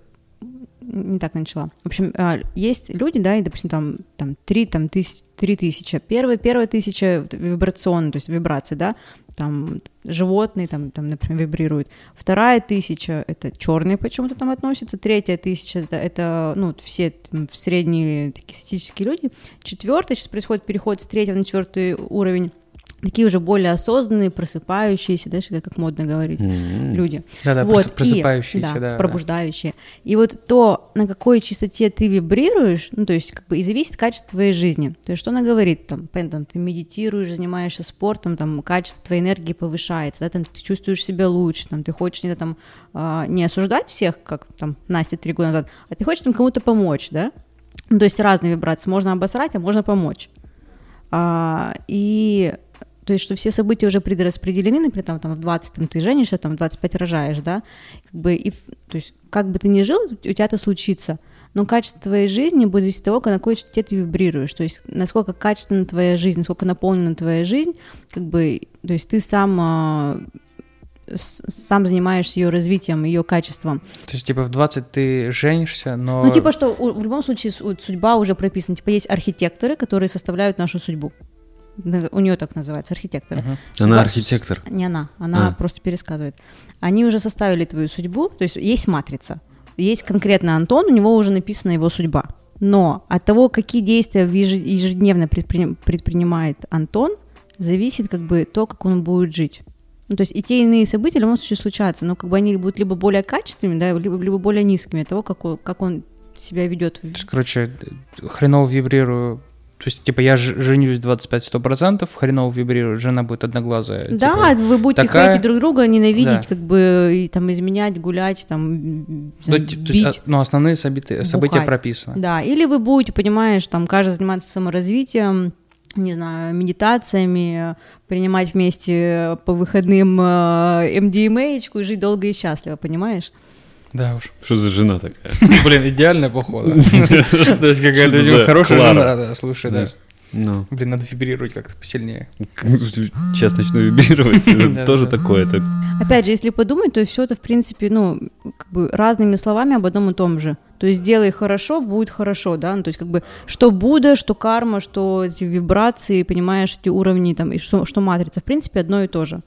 не так начала. В общем, а, есть люди, да, и, допустим, там, там, три, там, тысяч, 3000. Первая, первая тысяча вибрационная, то есть вибрации, да, там животные, там, там, например, вибрируют. Вторая тысяча — это черные почему-то там относятся. Третья тысяча — это, это ну, все там, средние такие статистические люди. Четвертая, сейчас происходит переход с третьего на четвертый уровень такие уже более осознанные, просыпающиеся, да, как модно говорить, mm-hmm. люди. Да-да, вот, просыпающиеся, и, да, да. Пробуждающие. Да. И вот то, на какой частоте ты вибрируешь, ну, то есть, как бы, и зависит качество твоей жизни. То есть, что она говорит, там, понятно, ты медитируешь, занимаешься спортом, там, качество твоей энергии повышается, да, там, ты чувствуешь себя лучше, там, ты хочешь не, там, а, не осуждать всех, как, там, Настя три года назад, а ты хочешь там кому-то помочь, да, ну, то есть разные вибрации, можно обосрать, а можно помочь. А, и то есть, что все события уже предраспределены, например, там, там в 20 там, ты женишься, там в 25 рожаешь, да, как бы, и, то есть, как бы ты ни жил, у тебя это случится, но качество твоей жизни будет зависеть от того, на какой частоте ты вибрируешь, то есть, насколько качественна твоя жизнь, насколько наполнена твоя жизнь, как бы, то есть, ты сам а, сам занимаешься ее развитием, ее качеством. То есть, типа, в 20 ты женишься, но... Ну, типа, что в любом случае судьба уже прописана. Типа, есть архитекторы, которые составляют нашу судьбу у нее так называется, архитектор. Uh-huh. Она архитектор. Не она, она а. просто пересказывает. Они уже составили твою судьбу, то есть есть матрица, есть конкретно Антон, у него уже написана его судьба. Но от того, какие действия ежедневно предпри... предпринимает Антон, зависит как бы то, как он будет жить. Ну, то есть и те и иные события в любом случае случаются, но как бы они будут либо более качественными, да, либо, либо более низкими от того, как, он, как он себя ведет. То есть, короче, хреново вибрирую то есть, типа, я женюсь 25-100%, хреново вибрирует, жена будет одноглазая. Да, типа, вы будете такая... хотеть друг друга, ненавидеть, да. как бы, и, там, изменять, гулять, там, да, бить. То есть, ну, основные события, события прописаны. Да, или вы будете, понимаешь, там, каждый заниматься саморазвитием, не знаю, медитациями, принимать вместе по выходным э, MDMA и жить долго и счастливо, понимаешь? Да уж. Что за жена такая? (laughs) Блин, идеальная походу. (laughs) То есть какая-то хорошая жена, да, слушай, да. Ну. Блин, надо вибрировать как-то посильнее. (laughs) Сейчас начну вибрировать, тоже такое. -то. Опять же, если подумать, то все это, в принципе, ну, как бы разными словами об одном и том же. То есть делай хорошо, будет хорошо, да, ну, то есть как бы что Будда, что карма, что эти вибрации, понимаешь, эти уровни там, и что, что матрица, в принципе, одно и то же.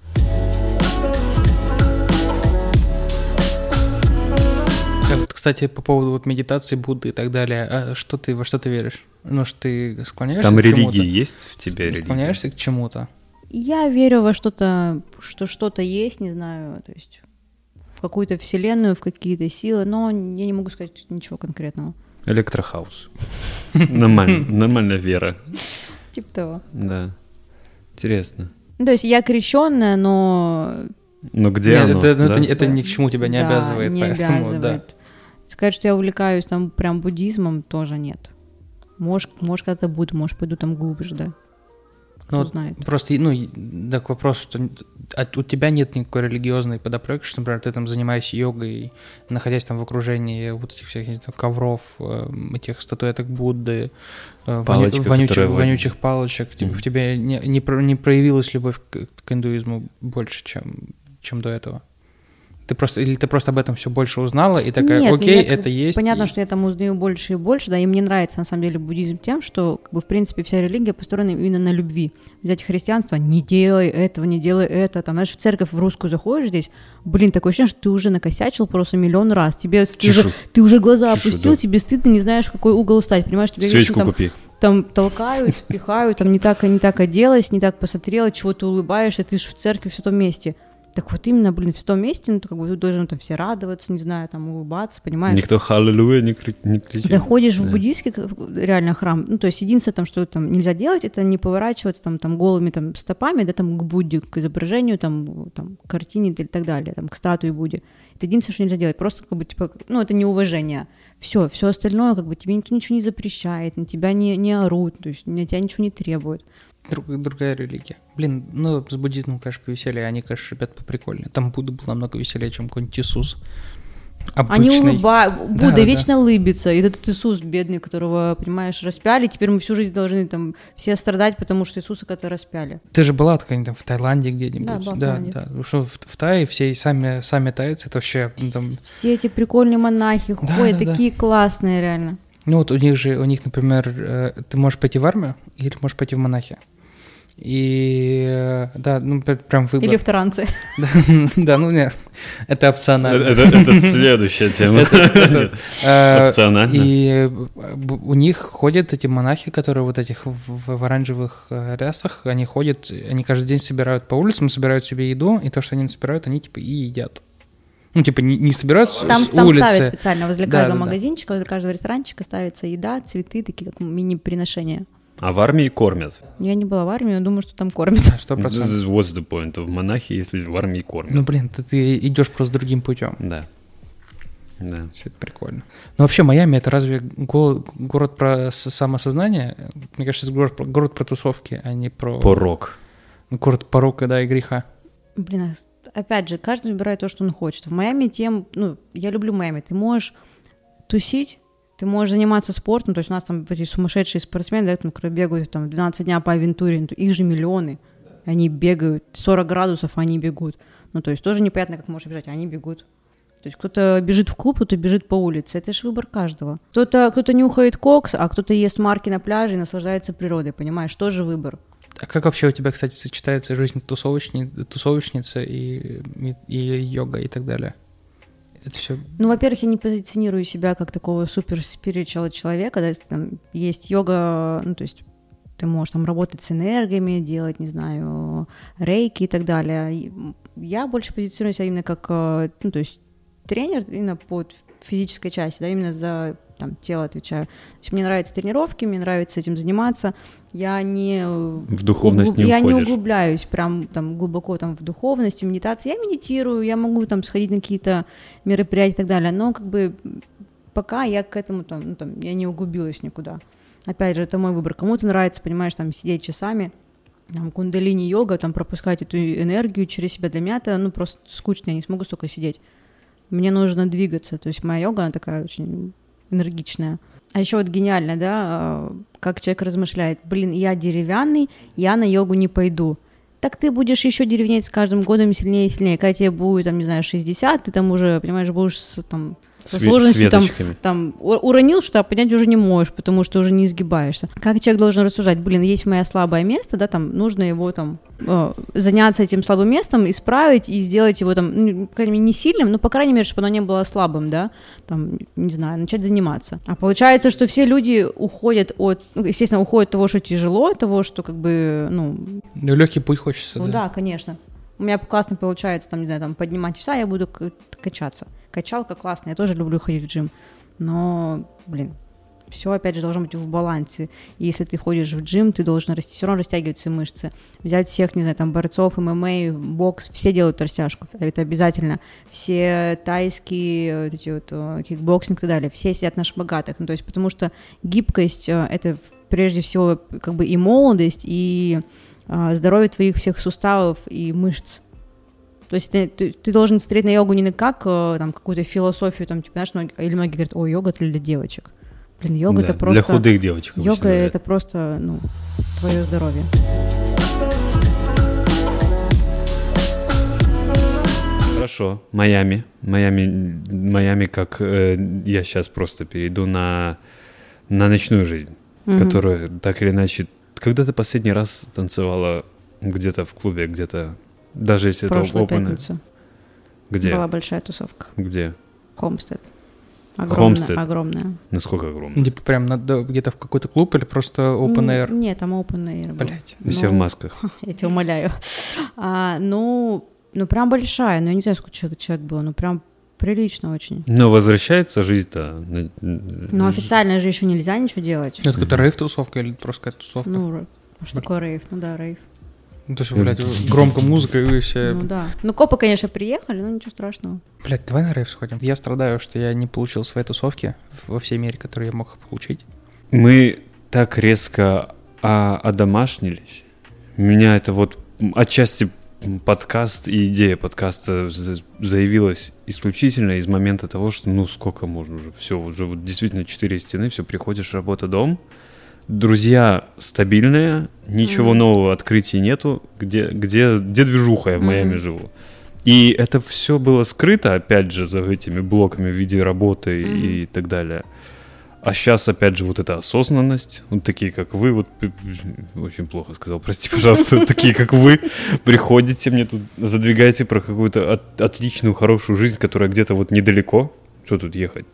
Кстати, по поводу вот медитации, Будды и так далее, а что ты, во что ты веришь? Ну, что ты склоняешься Там к религии есть в тебе? Религия? Склоняешься к чему-то? Я верю во что-то, что что-то есть, не знаю, то есть в какую-то вселенную, в какие-то силы, но я не могу сказать ничего конкретного. Электрохаус. (laughs) Нормально, нормальная вера. Типа того. Да. Интересно. Ну, то есть я крещенная, но но где Нет, оно? Это, да? это, это ни к чему тебя не да, обязывает. Не поэтому, обязывает. Да. Сказать, что я увлекаюсь там прям буддизмом, тоже нет. Может, может когда-то буду, может, пойду там глубже, да. Кто ну, знает. Просто, ну, так вопрос, что у тебя нет никакой религиозной подоплеки, что, например, ты там занимаешься йогой, находясь там в окружении вот этих всех знаю, ковров, эм, этих статуэток Будды, э, Палочка, вонючих, вонючих палочек, mm-hmm. в тебе не, не, не проявилась любовь к, к индуизму больше, чем, чем до этого? Ты просто, или ты просто об этом все больше узнала и такая, Нет, окей, нет, это есть. Понятно, и... что я там узнаю больше и больше, да, и мне нравится на самом деле буддизм тем, что, как бы, в принципе, вся религия построена именно на любви. Взять христианство, не делай этого, не делай это, там, знаешь, в церковь в русскую заходишь здесь, блин, такое ощущение, что ты уже накосячил просто миллион раз, тебе, ты уже, ты уже глаза Тише, опустил, да. тебе стыдно, не знаешь, в какой угол стать, понимаешь, тебе Свечку там, купи там толкают, пихают, там не так, не так оделась, не так посмотрела, чего ты улыбаешься, ты же в церкви в том месте. Так вот именно, блин, в том месте, ну, как бы должен там все радоваться, не знаю, там улыбаться, понимаешь? Никто халлелуя не, кри- не кричит. Заходишь да. в буддийский реально храм, ну, то есть единственное там, что там нельзя делать, это не поворачиваться там, там голыми там стопами, да, там к Будде, к изображению, там, там, к картине и так далее, там, к статуе Будде. Это единственное, что нельзя делать, просто как бы, типа, ну, это неуважение. Все, все остальное, как бы, тебе никто ничего не запрещает, на тебя не, не орут, то есть на тебя ничего не требуют друг, другая религия. Блин, ну, с буддизмом, конечно, повеселее, они, конечно, ребят поприкольнее. Там Будда был намного веселее, чем какой-нибудь Иисус. Обычный. Они улыбаются, Будда да, вечно да. улыбится, и этот Иисус бедный, которого, понимаешь, распяли, теперь мы всю жизнь должны там все страдать, потому что Иисуса как-то распяли. Ты же была какая-нибудь там в Таиланде где-нибудь? Да, была да, да. Потому что в, в Тае все сами, сами тайцы, это вообще... Ну, там... Все эти прикольные монахи да, ходят, да, такие да. классные реально. Ну вот у них же, у них, например, э, ты можешь пойти в армию или можешь пойти в монахи. И э, да, ну прям выбор. Или в таранце. (laughs) Да, ну нет, это опционально. Это, следующая тема. Э, Опционально. И э, у них ходят эти монахи, которые вот этих в, оранжевых рясах, они ходят, они каждый день собирают по улицам, собирают себе еду, и то, что они собирают, они типа и едят. Ну, типа, не, не собирают с, Там, с там улицы. ставят специально возле Да, каждого да, да. магазинчика, возле каждого ресторанчика ставится еда, цветы, такие как мини-приношения. А в армии кормят. Я не была в армии, но думаю, что там кормят. Сто процентов. What's the point в монахи, если в армии кормят? Ну, блин, ты, ты идешь просто другим путем. Да. Да. Все это прикольно. Ну, вообще, Майами это разве го- город про самосознание? Мне кажется, это город, про- город про тусовки, а не про... Порок. Город порока, да, и греха. Блин, а опять же, каждый выбирает то, что он хочет. В Майами тем, ну, я люблю Майами. Ты можешь тусить, ты можешь заниматься спортом, то есть у нас там эти сумасшедшие спортсмены, да, которые бегают там 12 дня по авентуре, ну, их же миллионы. Они бегают, 40 градусов, они бегут. Ну, то есть тоже непонятно, как можешь бежать, а они бегут. То есть кто-то бежит в клуб, кто-то бежит по улице. Это же выбор каждого. Кто-то кто нюхает кокс, а кто-то ест марки на пляже и наслаждается природой, понимаешь? Тоже выбор. А как вообще у тебя, кстати, сочетается жизнь тусовочни, тусовочницы и, и, и йога и так далее? Это все... Ну, во-первых, я не позиционирую себя как такого супер спиричуала человека, да, там есть йога, ну, то есть ты можешь там работать с энергиями, делать, не знаю, рейки и так далее. Я больше позиционирую себя именно как, э, ну, то есть тренер именно под физической части, да, именно за там, тело отвечаю. То есть мне нравятся тренировки, мне нравится этим заниматься. Я не... В духовность не Я не углубляюсь прям там глубоко там в духовности, в медитации. Я медитирую, я могу там сходить на какие-то мероприятия и так далее, но как бы пока я к этому там, ну, там я не углубилась никуда. Опять же, это мой выбор. Кому-то нравится, понимаешь, там сидеть часами, там, кундалини-йога, там, пропускать эту энергию через себя. Для меня это, ну, просто скучно, я не смогу столько сидеть. Мне нужно двигаться, то есть моя йога, она такая очень энергичная. А еще вот гениально, да, а, как человек размышляет, блин, я деревянный, я на йогу не пойду. Так ты будешь еще деревнеть с каждым годом сильнее и сильнее. Когда тебе будет, там, не знаю, 60, ты там уже, понимаешь, будешь там, со сложностью там, там уронил, что поднять уже не можешь, потому что уже не изгибаешься. Как человек должен рассуждать? Блин, есть мое слабое место, да, там нужно его там э, заняться этим слабым местом, исправить и сделать его там, ну, по крайней мере, не сильным, но по крайней мере, чтобы оно не было слабым, да, там, не знаю, начать заниматься. А получается, что все люди уходят от, ну, естественно, уходят от того, что тяжело, от того, что как бы, ну, Ну, легкий путь хочется, ну да. да, конечно. У меня классно получается, там, не знаю, там, поднимать веса, я буду к- качаться. Качалка классная, я тоже люблю ходить в джим. Но, блин, все опять же должно быть в балансе. И если ты ходишь в джим, ты должен расти, все равно растягивать свои мышцы. Взять всех, не знаю, там, борцов, ММА, бокс, все делают растяжку, это обязательно. Все тайские, вот эти вот, э, кикбоксинг и так далее, все сидят на шпагатах. Ну, то есть, потому что гибкость э, — это прежде всего как бы и молодость, и а, здоровье твоих всех суставов и мышц. То есть ты, ты, ты должен смотреть на йогу не как э, там какую-то философию, там, типа, знаешь, многие- или многие говорят, о, йога это для девочек. Блин, йога Да, это просто... Для худых девочек. Йога это просто, ну, твое здоровье. Хорошо, Майами. Майами, Майами как э, я сейчас просто перейду на, на ночную жизнь, Мгм. которая так или иначе... Когда ты последний раз танцевала где-то в клубе, где-то... Даже если Прошлую это open... пятницу Где? была большая тусовка. Где? Хомстед. Огромная, Хомстед. огромная. Насколько огромно? Типа прям надо где-то в какой-то клуб или просто open air? Нет, там open air. Блять. Все в Ну, масках. (laughs) Я тебя умоляю. А, ну, ну, прям большая. Ну, я не знаю, сколько человек, человек было. Ну, прям прилично очень. Но возвращается жизнь-то. Но официально же еще нельзя ничего делать. Это какая-то рейв-тусовка или просто какая-то тусовка? Ну, а что такое рейв? Ну да, рейв. Ну, то есть, блядь, громко музыка и все... Ну да. Ну, копы, конечно, приехали, но ничего страшного. Блядь, давай на рейв сходим. Я страдаю, что я не получил свои тусовки во всей мере, которые я мог получить. Мы так резко а, одомашнились. Меня это вот отчасти подкаст и идея подкаста за- заявилась исключительно из момента того, что ну сколько можно уже, все, уже вот действительно четыре стены, все, приходишь, работа, дом. Друзья стабильные, ничего Мгм. нового открытий нету, где, где, где движуха, я в Майами Мгм. живу. И это все было скрыто, опять же, за этими блоками в виде работы и так далее. А сейчас, опять же, вот эта осознанность, вот такие, как вы, вот очень плохо сказал, прости, пожалуйста, такие, как вы, приходите мне тут, задвигаете про какую-то от, отличную, хорошую жизнь, которая где-то вот недалеко. Что тут ехать?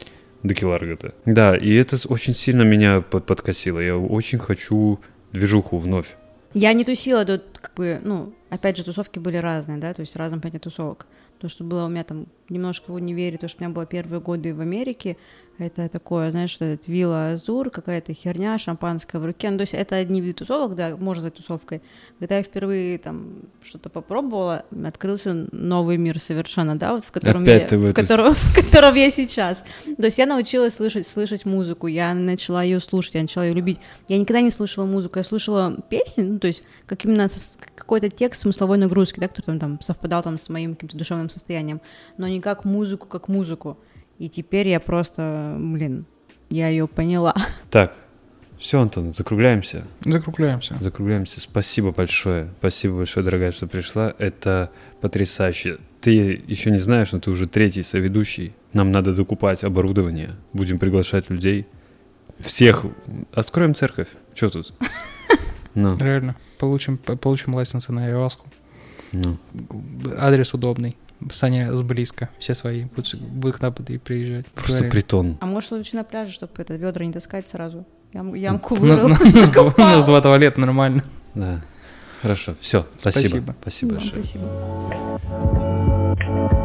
До Киларгата. Да, и это очень сильно меня под, подкосило. Я очень хочу движуху вновь. Я не тусила тут, как бы, ну, опять же, тусовки были разные, да, то есть разные понятия тусовок. То, что было у меня там немножко в универе, то, что у меня было первые годы в Америке, это такое, знаешь, что это вилла Азур, какая-то херня, шампанское в руке. Ну, то есть это одни виды тусовок, да, можно сказать тусовкой. Когда я впервые там что-то попробовала, открылся новый мир совершенно, да, вот в котором, Опять я, в, в, котором, (laughs) в котором я сейчас. То есть я научилась слышать, слышать музыку, я начала ее слушать, я начала ее любить. Я никогда не слушала музыку, я слушала песни, ну, то есть как именно какой-то текст смысловой нагрузки, да, который там, там совпадал там с моим каким-то душевным состоянием, но не как музыку, как музыку. И теперь я просто, блин, я ее поняла. Так, все, Антон, закругляемся. Закругляемся. Закругляемся. Спасибо большое. Спасибо большое, дорогая, что пришла. Это потрясающе. Ты еще не знаешь, но ты уже третий соведущий. Нам надо докупать оборудование. Будем приглашать людей. Всех. Откроем церковь. Что тут? (laughs) Ну. Реально. Получим, получим лайсенсы на ayahuasca. Ну. Адрес удобный. Саня с близко, все свои. Будут, будут к нам и приезжать. Просто Говорили. притон. А может лучше на пляже, чтобы это ведра не таскать сразу? Ям, ямку вырыл. Ну, у нас два туалета нормально. Да. Хорошо, все, спасибо. Спасибо, спасибо большое. Спасибо.